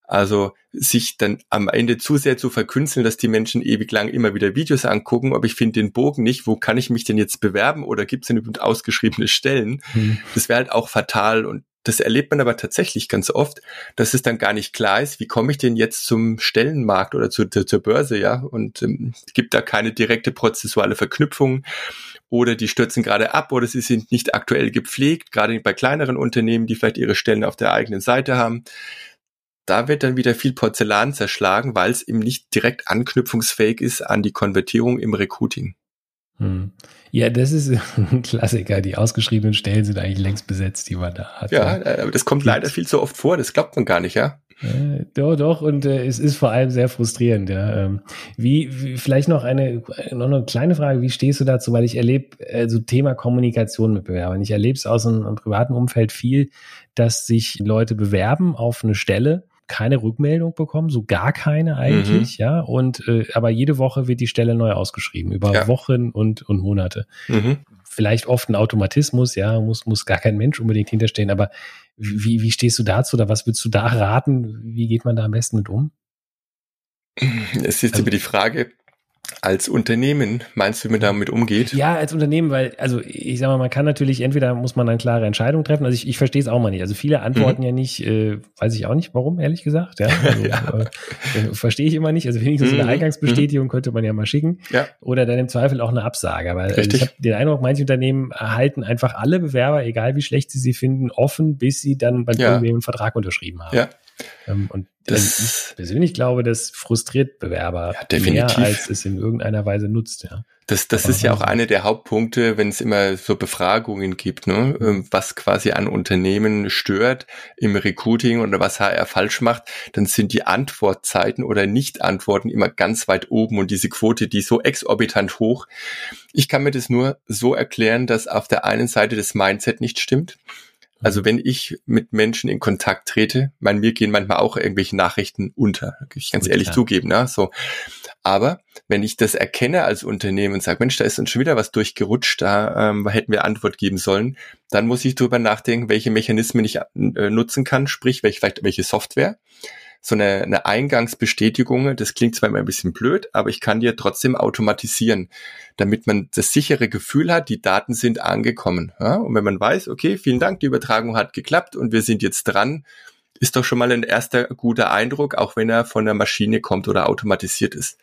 Also sich dann am Ende zu sehr zu verkünsteln, dass die Menschen ewig lang immer wieder Videos angucken, aber ich finde den Bogen nicht, wo kann ich mich denn jetzt bewerben oder gibt es denn überhaupt ausgeschriebene Stellen? Mhm. Das wäre halt auch fatal und das erlebt man aber tatsächlich ganz oft, dass es dann gar nicht klar ist, wie komme ich denn jetzt zum Stellenmarkt oder zu, zu, zur Börse, ja? Und ähm, gibt da keine direkte prozessuale Verknüpfung oder die stürzen gerade ab oder sie sind nicht aktuell gepflegt, gerade bei kleineren Unternehmen, die vielleicht ihre Stellen auf der eigenen Seite haben da wird dann wieder viel Porzellan zerschlagen, weil es eben nicht direkt anknüpfungsfähig ist an die Konvertierung im Recruiting. Hm. Ja, das ist ein Klassiker. Die ausgeschriebenen Stellen sind eigentlich längst besetzt, die man da hat. Ja, äh, aber das kommt leider viel zu oft vor. Das glaubt man gar nicht, ja. Äh, doch, doch, und äh, es ist vor allem sehr frustrierend, ja. Ähm, wie, wie, vielleicht noch eine, noch eine kleine Frage, wie stehst du dazu? Weil ich erlebe äh, so Thema Kommunikation mit Bewerbern. Ich erlebe es aus einem, einem privaten Umfeld viel, dass sich Leute bewerben auf eine Stelle keine Rückmeldung bekommen, so gar keine eigentlich, mhm. ja. Und äh, aber jede Woche wird die Stelle neu ausgeschrieben, über ja. Wochen und, und Monate. Mhm. vielleicht oft ein Automatismus, ja, muss, muss gar kein Mensch unbedingt hinterstehen, aber wie, wie stehst du dazu oder was würdest du da raten? Wie geht man da am besten mit um? Es ist also, über die Frage, als Unternehmen meinst du, wie man damit umgeht? Ja, als Unternehmen, weil, also ich sag mal, man kann natürlich, entweder muss man eine klare Entscheidung treffen. Also ich, ich verstehe es auch mal nicht. Also viele antworten mhm. ja nicht, äh, weiß ich auch nicht, warum, ehrlich gesagt. Ja, also, ja. Äh, verstehe ich immer nicht. Also wenigstens mhm. eine Eingangsbestätigung mhm. könnte man ja mal schicken. Ja. Oder dann im Zweifel auch eine Absage. Aber also ich habe den Eindruck, manche Unternehmen erhalten einfach alle Bewerber, egal wie schlecht sie sie finden, offen, bis sie dann beim ja. einen Vertrag unterschrieben haben. Ja. Ähm, und das, ich persönlich glaube, das frustriert Bewerber ja, mehr, als es in irgendeiner Weise nutzt. Ja. Das, das ist ja auch einer der Hauptpunkte, wenn es immer so Befragungen gibt, ne? Ähm, was quasi an Unternehmen stört im Recruiting oder was HR falsch macht, dann sind die Antwortzeiten oder Nicht-Antworten immer ganz weit oben und diese Quote, die ist so exorbitant hoch. Ich kann mir das nur so erklären, dass auf der einen Seite das Mindset nicht stimmt also wenn ich mit Menschen in Kontakt trete, mein, mir gehen manchmal auch irgendwelche Nachrichten unter, ich ganz Gut, ehrlich ja. zugeben, ne? so. Aber wenn ich das erkenne als Unternehmen und sage, Mensch, da ist uns schon wieder was durchgerutscht, da ähm, hätten wir Antwort geben sollen, dann muss ich drüber nachdenken, welche Mechanismen ich äh, nutzen kann, sprich, welche, vielleicht welche Software so eine, eine Eingangsbestätigung, das klingt zwar immer ein bisschen blöd, aber ich kann dir trotzdem automatisieren, damit man das sichere Gefühl hat, die Daten sind angekommen. Ja? Und wenn man weiß, okay, vielen Dank, die Übertragung hat geklappt und wir sind jetzt dran, ist doch schon mal ein erster guter Eindruck, auch wenn er von der Maschine kommt oder automatisiert ist.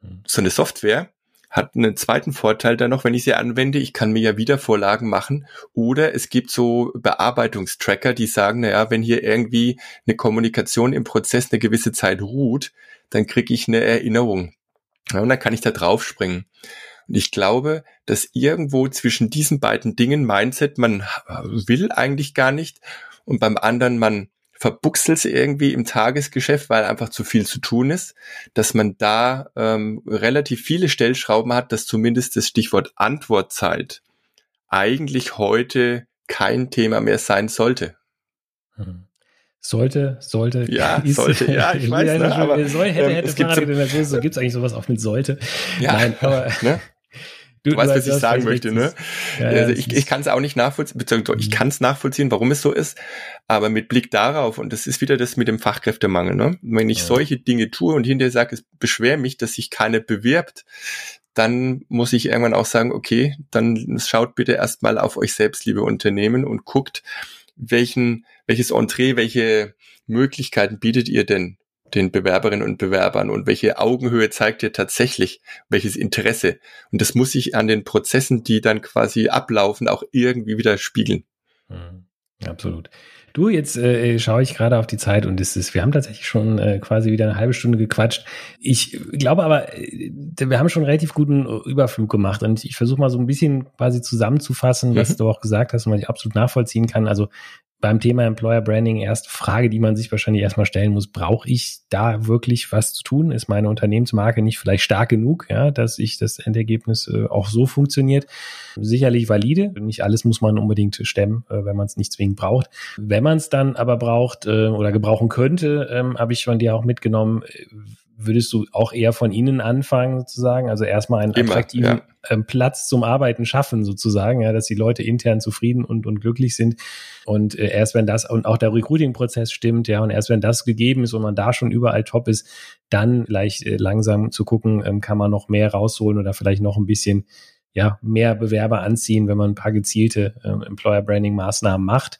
Hm. So eine Software, hat einen zweiten Vorteil dann noch, wenn ich sie anwende, ich kann mir ja wieder Vorlagen machen oder es gibt so Bearbeitungstracker, die sagen, naja, wenn hier irgendwie eine Kommunikation im Prozess eine gewisse Zeit ruht, dann kriege ich eine Erinnerung. Ja, und dann kann ich da drauf springen. Und ich glaube, dass irgendwo zwischen diesen beiden Dingen Mindset, man will eigentlich gar nicht und beim anderen man verbuchselt irgendwie im Tagesgeschäft, weil einfach zu viel zu tun ist, dass man da ähm, relativ viele Stellschrauben hat, dass zumindest das Stichwort Antwortzeit eigentlich heute kein Thema mehr sein sollte. Hm. Sollte, sollte. Ja, ist, sollte, ja, ich weiß, ne, aber soll, hätte, hätte, ähm, es gibt so, gibt's eigentlich sowas auch mit sollte. Ja, Nein, aber, ne? Du, du weißt, was ich sagen möchte, ne? Ja, also ich, ich kann es auch nicht nachvollziehen, beziehungsweise ich mhm. kann es nachvollziehen, warum es so ist, aber mit Blick darauf, und das ist wieder das mit dem Fachkräftemangel, ne? Wenn ich ja. solche Dinge tue und hinterher sage, es beschwere mich, dass sich keiner bewirbt, dann muss ich irgendwann auch sagen, okay, dann schaut bitte erstmal auf euch selbst, liebe Unternehmen, und guckt, welchen, welches Entree, welche Möglichkeiten bietet ihr denn den Bewerberinnen und Bewerbern und welche Augenhöhe zeigt ihr tatsächlich, welches Interesse. Und das muss sich an den Prozessen, die dann quasi ablaufen, auch irgendwie wieder spiegeln. Mhm. Absolut. Du, jetzt äh, schaue ich gerade auf die Zeit und es ist, wir haben tatsächlich schon äh, quasi wieder eine halbe Stunde gequatscht. Ich glaube aber, äh, wir haben schon einen relativ guten Überflug gemacht und ich versuche mal so ein bisschen quasi zusammenzufassen, was mhm. du auch gesagt hast und was ich absolut nachvollziehen kann. Also beim Thema Employer Branding erste Frage, die man sich wahrscheinlich erstmal stellen muss, brauche ich da wirklich was zu tun? Ist meine Unternehmensmarke nicht vielleicht stark genug, ja, dass ich das Endergebnis äh, auch so funktioniert? Sicherlich valide. Nicht alles muss man unbedingt stemmen, äh, wenn man es nicht zwingend braucht. Wenn man es dann aber braucht äh, oder gebrauchen könnte, ähm, habe ich von dir auch mitgenommen, äh, würdest du auch eher von ihnen anfangen sozusagen? Also erstmal einen Immer, attraktiven ja. Ähm, Platz zum Arbeiten schaffen sozusagen, ja, dass die Leute intern zufrieden und, und glücklich sind. Und äh, erst wenn das und auch der Recruiting-Prozess stimmt, ja, und erst wenn das gegeben ist und man da schon überall top ist, dann vielleicht äh, langsam zu gucken, ähm, kann man noch mehr rausholen oder vielleicht noch ein bisschen ja, mehr Bewerber anziehen, wenn man ein paar gezielte äh, Employer-Branding-Maßnahmen macht.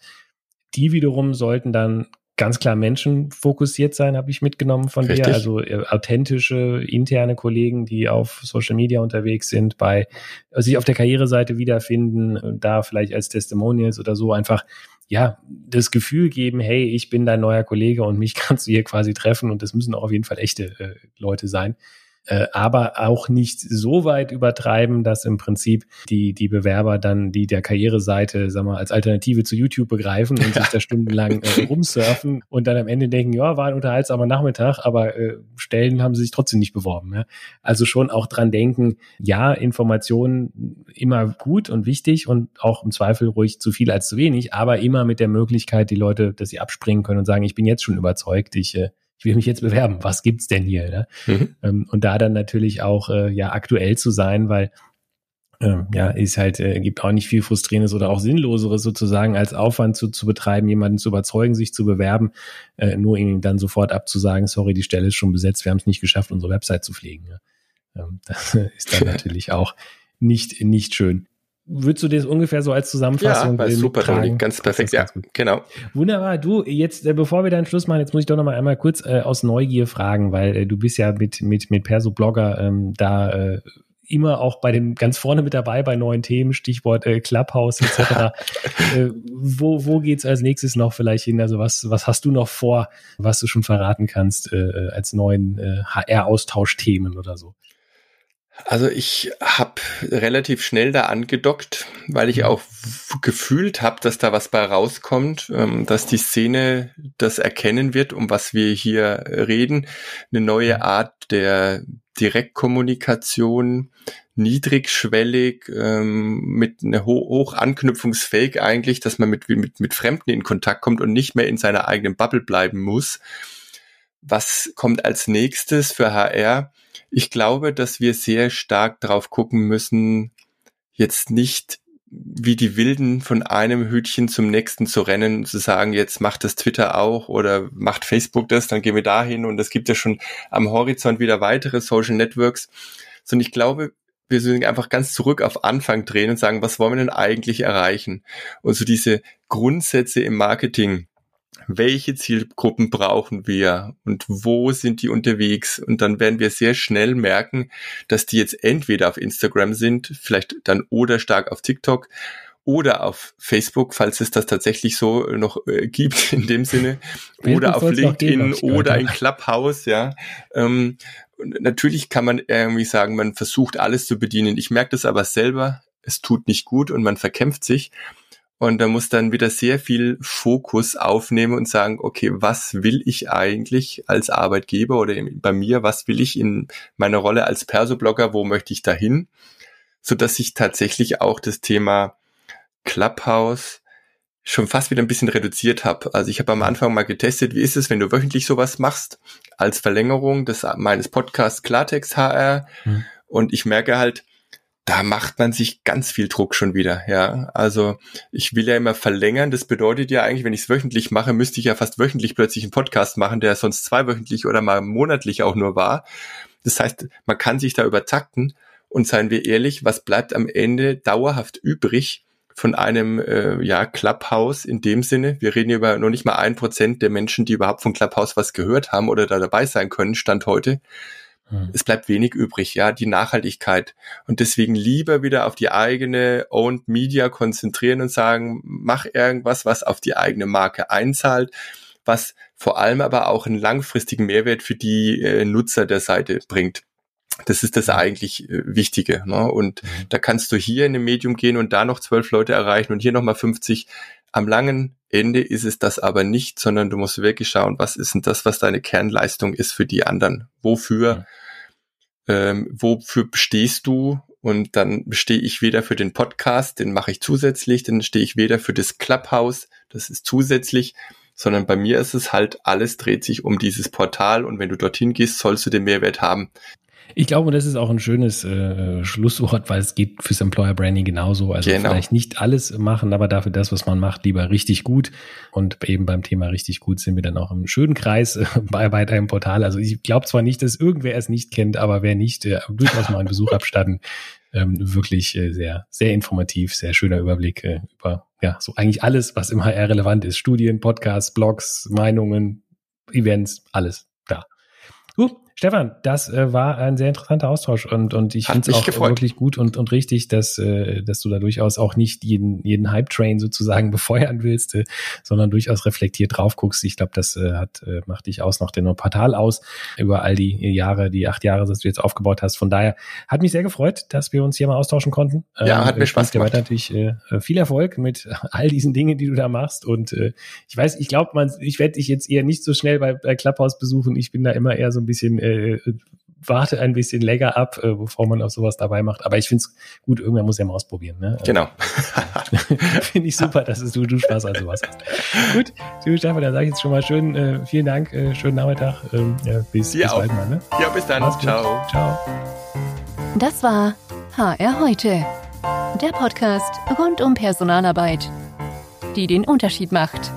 Die wiederum sollten dann ganz klar menschenfokussiert sein, habe ich mitgenommen von Richtig. dir. Also äh, authentische interne Kollegen, die auf Social Media unterwegs sind, bei also sich auf der Karriereseite wiederfinden, äh, da vielleicht als Testimonials oder so einfach ja das Gefühl geben, hey, ich bin dein neuer Kollege und mich kannst du hier quasi treffen und das müssen auch auf jeden Fall echte äh, Leute sein äh, aber auch nicht so weit übertreiben, dass im Prinzip die, die Bewerber dann die der Karriereseite, sag mal, als Alternative zu YouTube begreifen und sich da stundenlang äh, rumsurfen und dann am Ende denken, ja, war ein unterhaltsamer Nachmittag, aber äh, Stellen haben sie sich trotzdem nicht beworben. Ja? Also schon auch dran denken, ja, Informationen immer gut und wichtig und auch im Zweifel ruhig zu viel als zu wenig, aber immer mit der Möglichkeit, die Leute, dass sie abspringen können und sagen, ich bin jetzt schon überzeugt, ich äh, ich will mich jetzt bewerben, was gibt's denn hier? Ne? Mhm. Ähm, und da dann natürlich auch äh, ja aktuell zu sein, weil ähm, ja, ist halt, äh, gibt auch nicht viel Frustrierendes oder auch Sinnloseres sozusagen als Aufwand zu, zu betreiben, jemanden zu überzeugen, sich zu bewerben, äh, nur ihm dann sofort abzusagen, sorry, die Stelle ist schon besetzt, wir haben es nicht geschafft, unsere Website zu pflegen. Ja. Ähm, das ist dann natürlich auch nicht, nicht schön. Würdest du das ungefähr so als Zusammenfassung? Ja, super, Toni. Ganz perfekt, ja, genau. Wunderbar. Du, jetzt, äh, bevor wir dann Schluss machen, jetzt muss ich doch noch mal einmal kurz äh, aus Neugier fragen, weil äh, du bist ja mit, mit, mit Perso-Blogger ähm, da äh, immer auch bei dem ganz vorne mit dabei bei neuen Themen, Stichwort äh, Clubhouse etc. äh, wo wo geht's als nächstes noch vielleicht hin? Also was was hast du noch vor, was du schon verraten kannst äh, äh als neuen äh, HR-Austauschthemen oder so? Also ich habe relativ schnell da angedockt, weil ich mhm. auch gefühlt habe, dass da was bei rauskommt, ähm, dass die Szene das erkennen wird, um was wir hier reden. Eine neue mhm. Art der Direktkommunikation, niedrigschwellig, ähm, mit einer ho hoch anknüpfungsfähig eigentlich, dass man mit, mit, mit Fremden in Kontakt kommt und nicht mehr in seiner eigenen Bubble bleiben muss. Was kommt als nächstes für HR? Ich glaube, dass wir sehr stark drauf gucken müssen, jetzt nicht wie die Wilden von einem Hütchen zum nächsten zu rennen, zu sagen, jetzt macht das Twitter auch oder macht Facebook das, dann gehen wir dahin und es gibt ja schon am Horizont wieder weitere Social Networks. Sondern ich glaube, wir sind einfach ganz zurück auf Anfang drehen und sagen, was wollen wir denn eigentlich erreichen? Und so diese Grundsätze im Marketing, welche Zielgruppen brauchen wir und wo sind die unterwegs? Und dann werden wir sehr schnell merken, dass die jetzt entweder auf Instagram sind, vielleicht dann oder stark auf TikTok oder auf Facebook, falls es das tatsächlich so noch äh, gibt in dem Sinne, oder auf LinkedIn oder in Clubhouse, ja. Ähm, natürlich kann man irgendwie sagen, man versucht alles zu bedienen. Ich merke das aber selber, es tut nicht gut und man verkämpft sich. Und da muss dann wieder sehr viel Fokus aufnehmen und sagen, okay, was will ich eigentlich als Arbeitgeber oder bei mir, was will ich in meiner Rolle als Persoblogger, wo möchte ich dahin? So dass ich tatsächlich auch das Thema Clubhouse schon fast wieder ein bisschen reduziert habe. Also ich habe am Anfang mal getestet, wie ist es, wenn du wöchentlich sowas machst, als Verlängerung des meines Podcasts Klartext HR. Mhm. Und ich merke halt, da macht man sich ganz viel Druck schon wieder, ja. Also ich will ja immer verlängern. Das bedeutet ja eigentlich, wenn ich es wöchentlich mache, müsste ich ja fast wöchentlich plötzlich einen Podcast machen, der sonst zweiwöchentlich oder mal monatlich auch nur war. Das heißt, man kann sich da übertakten und seien wir ehrlich, was bleibt am Ende dauerhaft übrig von einem äh, ja Clubhouse in dem Sinne? Wir reden über noch nicht mal ein Prozent der Menschen, die überhaupt von Clubhouse was gehört haben oder da dabei sein können, stand heute. Hm. Es bleibt wenig übrig, ja, die Nachhaltigkeit. Und deswegen lieber wieder auf die eigene Owned Media konzentrieren und sagen, mach irgendwas, was auf die eigene Marke einzahlt, was vor allem aber auch einen langfristigen Mehrwert für die äh, Nutzer der Seite bringt. Das ist das eigentlich äh, Wichtige. Ne? Und mhm. da kannst du hier in ein Medium gehen und da noch zwölf Leute erreichen und hier nochmal 50. Am langen Ende ist es das aber nicht, sondern du musst wirklich schauen, was ist denn das, was deine Kernleistung ist für die anderen? Wofür, ja. ähm, wofür stehst du? Und dann stehe ich weder für den Podcast, den mache ich zusätzlich, dann stehe ich weder für das Clubhouse, das ist zusätzlich, sondern bei mir ist es halt, alles dreht sich um dieses Portal und wenn du dorthin gehst, sollst du den Mehrwert haben. Ich glaube, das ist auch ein schönes äh, Schlusswort, weil es geht fürs Employer Branding genauso. Also genau. vielleicht nicht alles machen, aber dafür das, was man macht, lieber richtig gut. Und eben beim Thema richtig gut sind wir dann auch im schönen Kreis äh, bei, bei deinem Portal. Also ich glaube zwar nicht, dass irgendwer es nicht kennt, aber wer nicht, äh, durchaus mal einen Besuch abstatten. Ähm, wirklich äh, sehr, sehr informativ, sehr schöner Überblick äh, über ja so eigentlich alles, was im HR relevant ist. Studien, Podcasts, Blogs, Meinungen, Events, alles da. Gut, Stefan, das äh, war ein sehr interessanter Austausch und, und ich finde es auch gefreut. wirklich gut und, und richtig, dass, äh, dass du da durchaus auch nicht jeden, jeden Hype-Train sozusagen befeuern willst, äh, sondern durchaus reflektiert drauf guckst. Ich glaube, das äh, hat, äh, macht dich aus noch den Portal aus über all die Jahre, die acht Jahre, dass du jetzt aufgebaut hast. Von daher hat mich sehr gefreut, dass wir uns hier mal austauschen konnten. Ja, ähm, hat mir Spaß gemacht. Weiter natürlich äh, viel Erfolg mit all diesen Dingen, die du da machst. Und äh, ich weiß, ich glaube, man, ich werde dich jetzt eher nicht so schnell bei, bei Clubhouse besuchen. Ich bin da immer eher so ein bisschen äh, warte ein bisschen länger ab, äh, bevor man auch sowas dabei macht. Aber ich finde es gut, irgendwer muss ja mal ausprobieren. Ne? Genau. finde ich super, dass du, du Spaß an sowas hast. gut, du Stefan, dann sage ich jetzt schon mal schön, äh, vielen Dank, äh, schönen Nachmittag. Ähm, ja, bis, bis bald mal. Ne? Ja, bis dann. Ciao. Ciao. Das war HR heute Der Podcast rund um Personalarbeit, die den Unterschied macht.